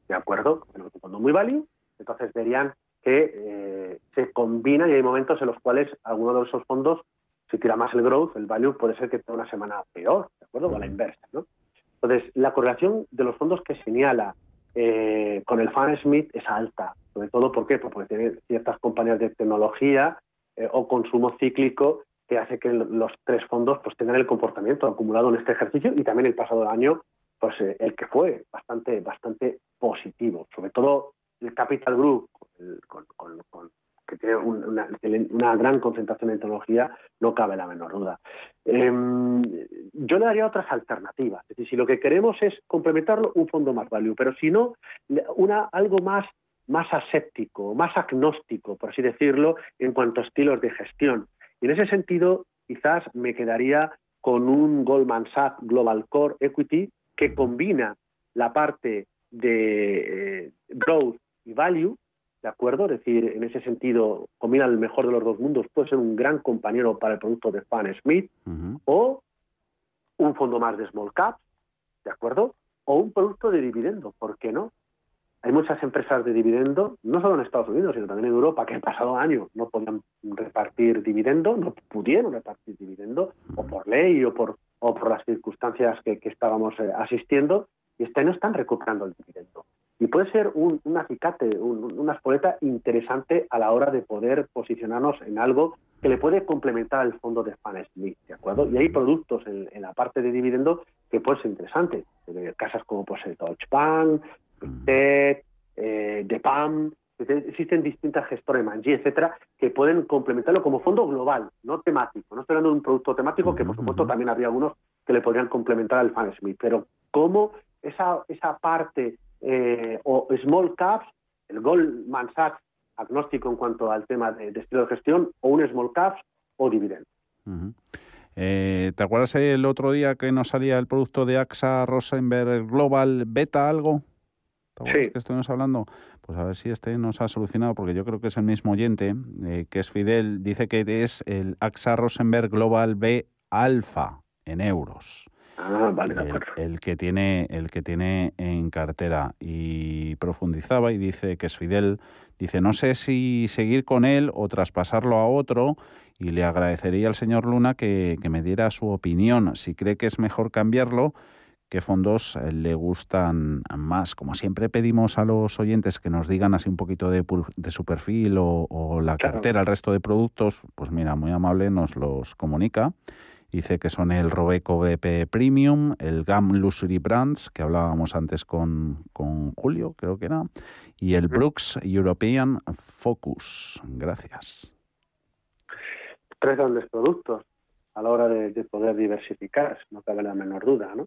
¿De acuerdo? Un fondo muy value, entonces verían que eh, se combinan y hay momentos en los cuales alguno de esos fondos, si tira más el growth, el value puede ser que tenga una semana peor, ¿de acuerdo? O la inversa, ¿no? Entonces, la correlación de los fondos que señala eh, con el Fan Smith es alta, sobre todo ¿por qué? Pues porque tiene ciertas compañías de tecnología eh, o consumo cíclico que hace que los tres fondos pues tengan el comportamiento acumulado en este ejercicio y también el pasado año pues eh, el que fue bastante bastante positivo. Sobre todo el Capital Group que tiene una, gran concentración en tecnología no cabe la menor duda. Em, yo le daría otras alternativas. Es decir si lo que queremos es complementarlo un fondo más value. Pero si no una algo más más aséptico, más agnóstico, por así decirlo, en cuanto a estilos de gestión. Y en ese sentido, quizás me quedaría con un Goldman Sachs Global Core Equity que combina la parte de eh, growth y value, ¿de acuerdo? Es decir, en ese sentido, combina el mejor de los dos mundos, puede ser un gran compañero para el producto de Fan Smith, o un fondo más de small cap, ¿de acuerdo? O un producto de dividendo, ¿por qué no? Hay muchas empresas de dividendo, no solo en Estados Unidos, sino también en Europa, que el pasado año no podían repartir dividendo, no pudieron repartir dividendo, o por ley o por, las circunstancias que, estábamos eh, asistiendo, y este año están recuperando el dividendo. Y puede ser un, acicate, una espoleta interesante a la hora de poder posicionarnos en algo que le puede complementar al fondo de Fan Smith, ¿de acuerdo? Y hay productos en, la parte de dividendo que pueden ser interesantes, casas como pues, el Deutsche Bank, TED, eh, de PAM, existen distintas gestores, Manji, etcétera, que pueden complementarlo como fondo global, no temático. No estoy hablando de un producto temático, que por supuesto también habría algunos que le podrían complementar al Fan Smith, pero como esa, esa parte eh, o small caps, el Goldman Sachs agnóstico en cuanto al tema de, estilo de gestión, o un small caps o dividendo. Eh, ¿Te acuerdas el otro día que nos salía el producto de AXA Rosenberg Global Beta algo? ¿Te sí. que estuvimos hablando? Pues a ver si este nos ha solucionado, porque yo creo que es el mismo oyente, eh, que es Fidel, dice que es el AXA Rosenberg Global B Alpha en euros. Ah, vale, el, que tiene el que tiene en cartera y profundizaba y dice que es Fidel dice no sé si seguir con él o traspasarlo a otro y le agradecería al señor Luna que, que me diera su opinión si cree que es mejor cambiarlo qué fondos eh, le gustan más. Como siempre pedimos a los oyentes que nos digan así un poquito de, su perfil o, la cartera, el resto de productos, pues mira, muy amable nos los comunica. Dice que son el Robeco BP Premium, el GAM Luxury Brands, que hablábamos antes con, con Julio, creo que era, y el Brooks European Focus. Gracias. Tres grandes productos a la hora de, de poder diversificar, no cabe la menor duda, ¿no?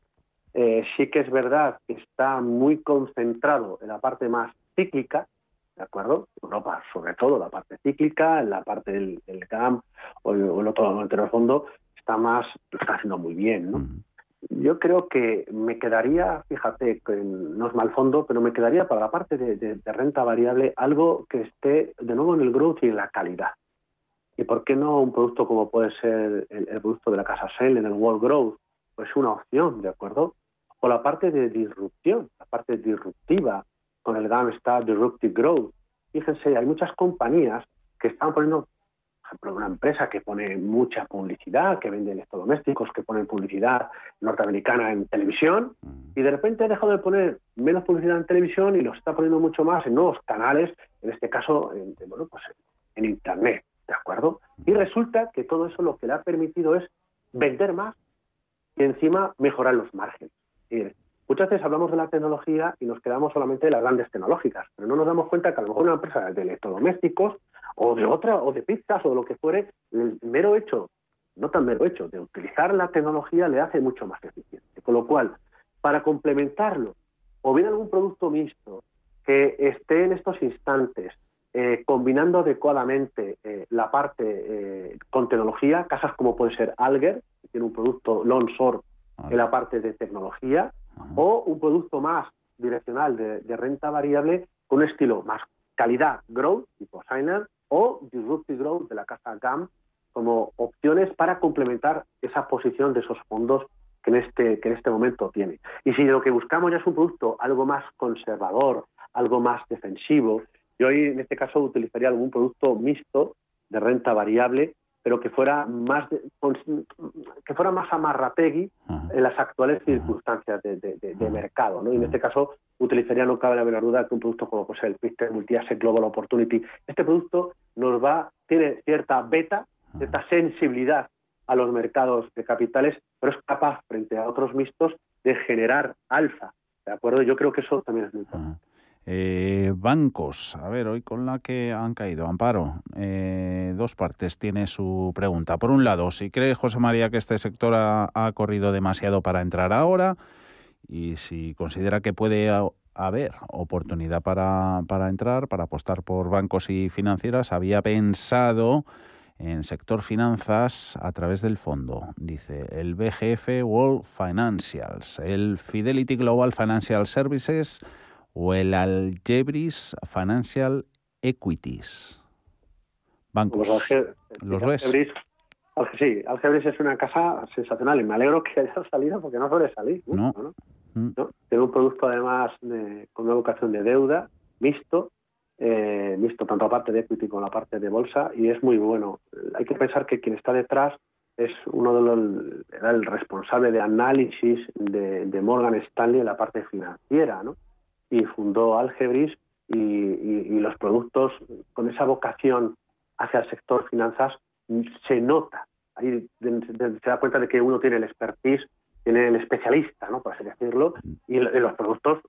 Eh, sí que es verdad que está muy concentrado en la parte más cíclica, ¿de acuerdo? Europa, sobre todo, la parte cíclica, en la parte del, del GAM o el, otro el fondo, está más, lo está haciendo muy bien, ¿no? Yo creo que me quedaría, fíjate, que no es mal fondo, pero me quedaría para la parte de, renta variable algo que esté de nuevo en el growth y en la calidad. ¿Y por qué no un producto como puede ser el, el producto de la casa Shell en el World Growth? Pues una opción, ¿de acuerdo? O la parte de disrupción, la parte disruptiva, con el GAM está Disruptive Growth. Fíjense, hay muchas compañías que están poniendo, por ejemplo, una empresa que pone mucha publicidad, que vende electrodomésticos, que pone publicidad norteamericana en televisión, y de repente ha dejado de poner menos publicidad en televisión y los está poniendo mucho más en nuevos canales, en este caso, en, bueno, pues en Internet, ¿de acuerdo? Y resulta que todo eso lo que le ha permitido es vender más y encima mejorar los márgenes muchas veces hablamos de la tecnología y nos quedamos solamente de las grandes tecnológicas, pero no nos damos cuenta que a lo mejor una empresa de electrodomésticos o de otra, o de pizzas o de lo que fuere, el mero hecho, no tan mero hecho, de utilizar la tecnología le hace mucho más eficiente. Con lo cual, para complementarlo, o bien algún producto mixto que esté en estos instantes eh, combinando adecuadamente eh, la parte eh, con tecnología, casas como puede ser Alger, que tiene un producto long short en la parte de tecnología, o un producto más direccional de, renta variable con un estilo más calidad growth, tipo Signer, o disruptive growth de la casa GAM como opciones para complementar esa posición de esos fondos que en este que en este momento tiene. Y si lo que buscamos ya es un producto algo más conservador, algo más defensivo, yo hoy en este caso utilizaría algún producto mixto de renta variable pero que fuera más que fuera más amarrategui en las actuales circunstancias de, mercado. ¿no? Y en este caso utilizaría, no cabe la menor duda, que un producto como pues, el Pictet Multi-Asset Global Opportunity, este producto nos va, tiene cierta beta cierta sensibilidad a los mercados de capitales, pero es capaz, frente a otros mixtos, de generar alfa. ¿De acuerdo? Yo creo que eso también es muy importante. Eh, bancos, a ver, hoy con la que han caído, Amparo, eh, dos partes tiene su pregunta. Por un lado, si cree José María que este sector ha, ha corrido demasiado para entrar ahora y si considera que puede haber oportunidad para, para entrar, para apostar por bancos y financieras, había pensado en sector finanzas a través del fondo. Dice el BGF World Financials, el Fidelity Global Financial Services o el Algebris Financial Equities. Bancos. ¿Los ves? sí, Algebris es una casa sensacional y me alegro que haya salido porque no suele salir. No. Mm. ¿no? Tiene un producto además con una vocación de deuda, mixto, eh, mixto tanto la parte de equity como la parte de bolsa y es muy bueno. Hay que pensar que quien está detrás es uno de los, era el responsable de análisis de, de Morgan Stanley en la parte financiera, ¿no? Y fundó Algebris y, los productos con esa vocación hacia el sector finanzas se nota. Ahí se da cuenta de que uno tiene el expertise, tiene el especialista, ¿no? por así decirlo, y, los productos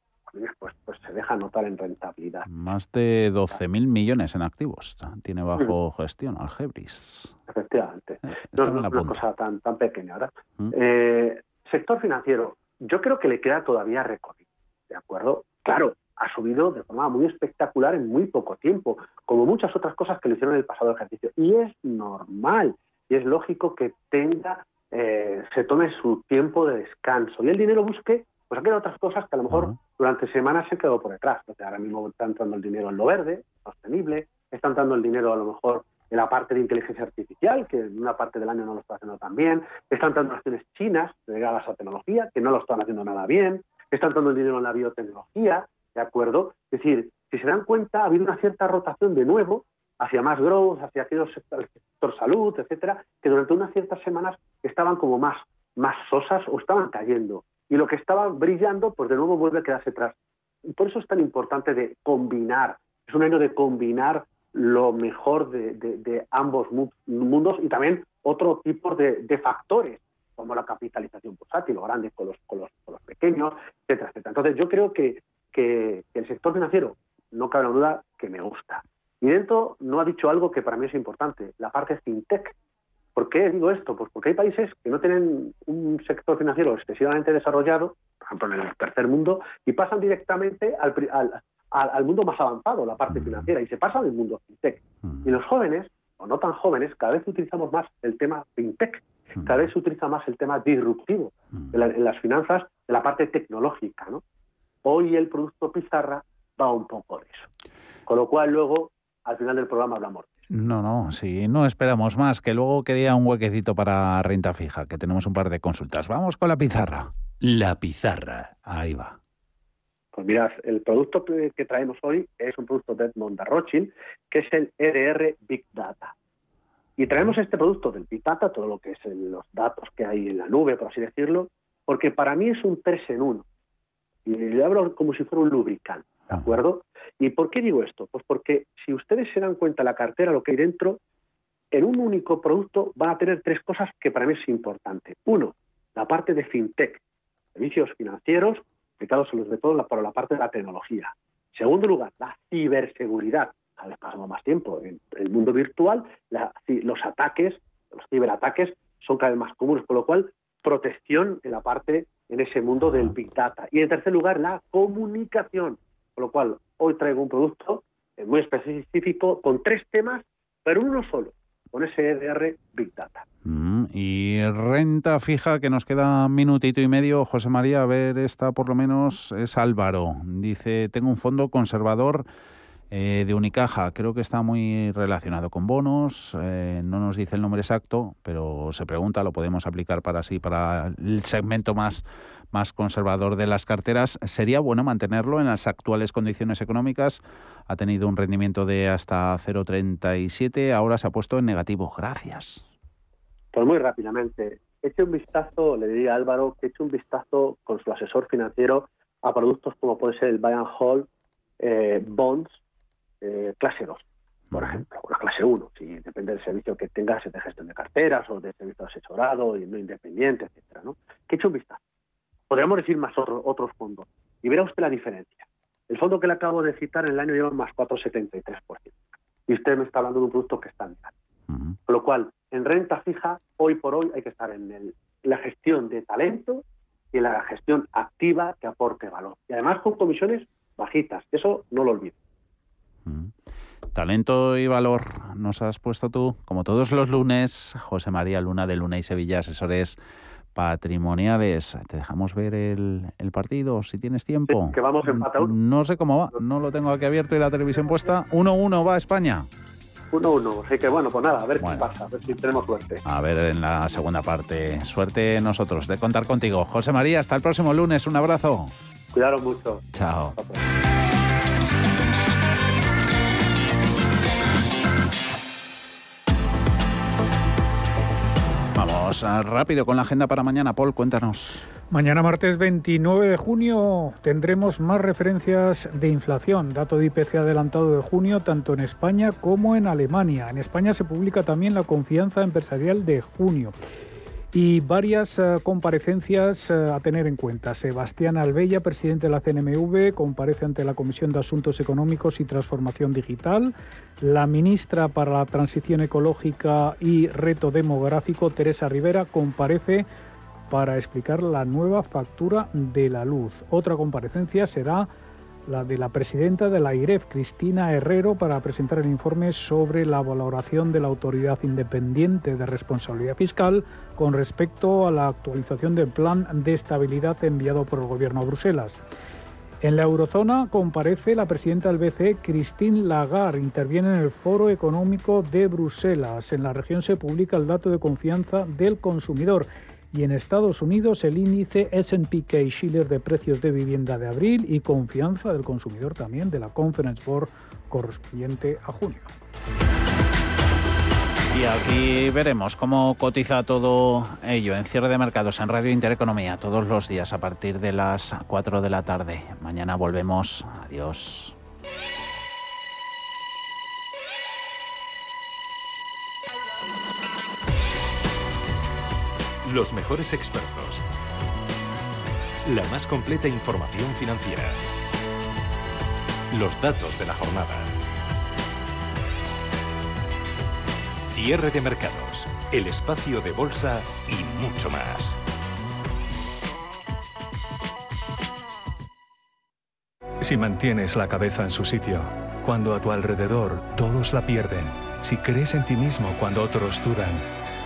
pues, pues se dejan notar en rentabilidad. Más de 12.000 millones en activos tiene bajo gestión Algebris. Efectivamente. Eh, no, es una cosa tan, tan pequeña. ¿verdad? Eh, sector financiero, yo creo que le queda todavía recorrido, ¿de acuerdo? Claro, ha subido de forma muy espectacular en muy poco tiempo, como muchas otras cosas que lo hicieron en el pasado ejercicio. Y es normal, y es lógico que tenga, eh, se tome su tiempo de descanso y el dinero busque, pues aquellas otras cosas que a lo mejor durante semanas se quedó por detrás. ahora mismo está entrando el dinero en lo verde, sostenible, está entrando el dinero a lo mejor en la parte de inteligencia artificial, que en una parte del año no lo está haciendo tan bien, están entrando acciones chinas dedicadas a tecnología, que no lo están haciendo nada bien, está entrando el dinero en la biotecnología, ¿de acuerdo? Es decir, si se dan cuenta, ha habido una cierta rotación de nuevo hacia más growth, hacia aquellos sector salud, etcétera, que durante unas ciertas semanas estaban como más, más sosas o estaban cayendo. Y lo que estaba brillando, pues de nuevo vuelve a quedarse atrás. Y por eso es tan importante de combinar. Es un año de combinar lo mejor de, ambos mundos y también otro tipo de factores como la capitalización bursátil, los grandes con los, con los, con los pequeños, etcétera, etcétera. Entonces yo creo que, que, el sector financiero, no cabe la duda, que me gusta. Y dentro no ha dicho algo que para mí es importante, la parte fintech. ¿Por qué digo esto? Pues porque hay países que no tienen un sector financiero excesivamente desarrollado, por ejemplo en el tercer mundo, y pasan directamente al, al, al mundo más avanzado, la parte financiera, y se pasan al mundo fintech. Y los jóvenes, o no tan jóvenes, cada vez utilizamos más el tema fintech. Cada vez se utiliza más el tema disruptivo en, las finanzas, de la parte tecnológica. ¿no? Hoy el producto pizarra va un poco de eso. Con lo cual luego, al final del programa hablamos. No, no, sí, no esperamos más, que luego quería un huequecito para renta fija, que tenemos un par de consultas. Vamos con la pizarra. La pizarra. Ahí va. Pues mirad, el producto que, traemos hoy es un producto de Edmond Rothschild, que es el EDR Big Data. Y traemos este producto del Big Data, todo lo que es los datos que hay en la nube, por así decirlo, porque para mí es un tres en uno. Y le hablo como si fuera un lubricante, ¿de acuerdo? ¿Y por qué digo esto? Pues porque si ustedes se dan cuenta la cartera, lo que hay dentro, en un único producto van a tener tres cosas que para mí es importante. Uno, la parte de fintech, servicios financieros, aplicados sobre todo por la parte de la tecnología. Segundo lugar, la ciberseguridad, cada vez pasamos más tiempo en el mundo virtual, los ataques, los ciberataques son cada vez más comunes, con lo cual protección en la parte, en ese mundo del Big Data. Y en tercer lugar, la comunicación, con lo cual hoy traigo un producto eh, muy específico con tres temas, pero uno solo, con ese EDR Big Data. Mm, y renta fija, que nos queda un minutito y medio, José María, a ver, esta por lo menos es Álvaro. Dice, tengo un fondo conservador eh, de Unicaja creo que está muy relacionado con bonos, eh, no nos dice el nombre exacto, pero se pregunta, lo podemos aplicar para sí, para el segmento más, más conservador de las carteras. ¿Sería bueno mantenerlo en las actuales condiciones económicas? Ha tenido un rendimiento de hasta 0,37, ahora se ha puesto en negativo. Gracias. Pues muy rápidamente, eche un vistazo, le diría a Álvaro, que eche un vistazo con su asesor financiero a productos como puede ser el Buy and Hold, eh, Bonds, eh, clase 2. por ejemplo, la clase 1, si depende del servicio que tengas de gestión de carteras o de servicio asesorado y no independiente, etcétera, ¿no? Que eche un vistazo. Podríamos decir más otros otros fondos. Y verá usted la diferencia. El fondo que le acabo de citar en el año lleva más 4,73%. Y usted me está hablando de un producto que está en tal. Con lo cual, en renta fija, hoy por hoy hay que estar en, el, la gestión de talento y en la gestión activa que aporte valor. Y además con comisiones bajitas. Eso no lo olvido. Talento y valor nos has puesto tú, como todos los lunes, José María Luna de Luna y Sevilla, asesores patrimoniales. Te dejamos ver el, partido, si tienes tiempo. que vamos empate No sé cómo va, no lo tengo aquí abierto y la televisión puesta. 1-1 va a España. 1-1, así que bueno, pues nada, a ver qué pasa, a ver si tenemos suerte. A ver en la segunda parte. Suerte nosotros de contar contigo. José María, hasta el próximo lunes, un abrazo. Cuidaros mucho. Chao. Rápido con la agenda para mañana. Paul, cuéntanos. Mañana martes 29 de junio tendremos más referencias de inflación, dato de IPC adelantado de junio tanto en España como en Alemania. En España se publica también la confianza empresarial de junio y varias eh, comparecencias eh, a tener en cuenta. Sebastián Albella, presidente de la CNMV, comparece ante la Comisión de Asuntos Económicos y Transformación Digital. La ministra para la Transición Ecológica y Reto Demográfico, Teresa Rivera, comparece para explicar la nueva factura de la luz. Otra comparecencia será la de la presidenta de la IREF, Cristina Herrero, para presentar el informe sobre la valoración de la Autoridad Independiente de Responsabilidad Fiscal con respecto a la actualización del plan de estabilidad enviado por el Gobierno a Bruselas. En la eurozona comparece la presidenta del BCE, Christine Lagarde. Interviene en el Foro Económico de Bruselas. En la región se publica el dato de confianza del consumidor y en Estados Unidos el índice S&P Schiller de precios de vivienda de abril y confianza del consumidor también de la Conference Board correspondiente a junio. Y aquí veremos cómo cotiza todo ello en cierre de mercados en Radio Intereconomía todos los días a partir de las 4 de la tarde. Mañana volvemos. Adiós. Los mejores expertos. La más completa información financiera. Los datos de la jornada. Cierre de mercados. El espacio de bolsa y mucho más. Si mantienes la cabeza en su sitio, cuando a tu alrededor todos la pierden, si crees en ti mismo cuando otros dudan,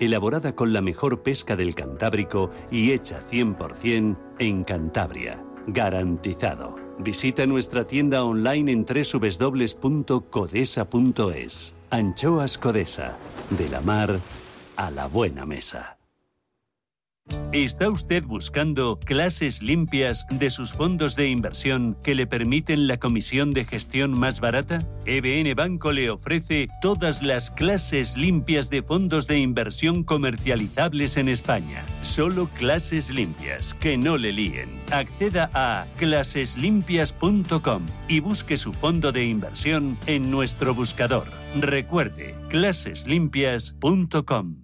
elaborada con la mejor pesca del Cantábrico y hecha 100% en Cantabria. Garantizado. Visita nuestra tienda online en www.codesa.es. Anchoas Codesa. De la mar a la buena mesa. ¿Está usted buscando clases limpias de sus fondos de inversión que le permiten la comisión de gestión más barata? EBN Banco le ofrece todas las clases limpias de fondos de inversión comercializables en España. Solo clases limpias, que no le líen. Acceda a claseslimpias.com y busque su fondo de inversión en nuestro buscador. Recuerde, claseslimpias.com.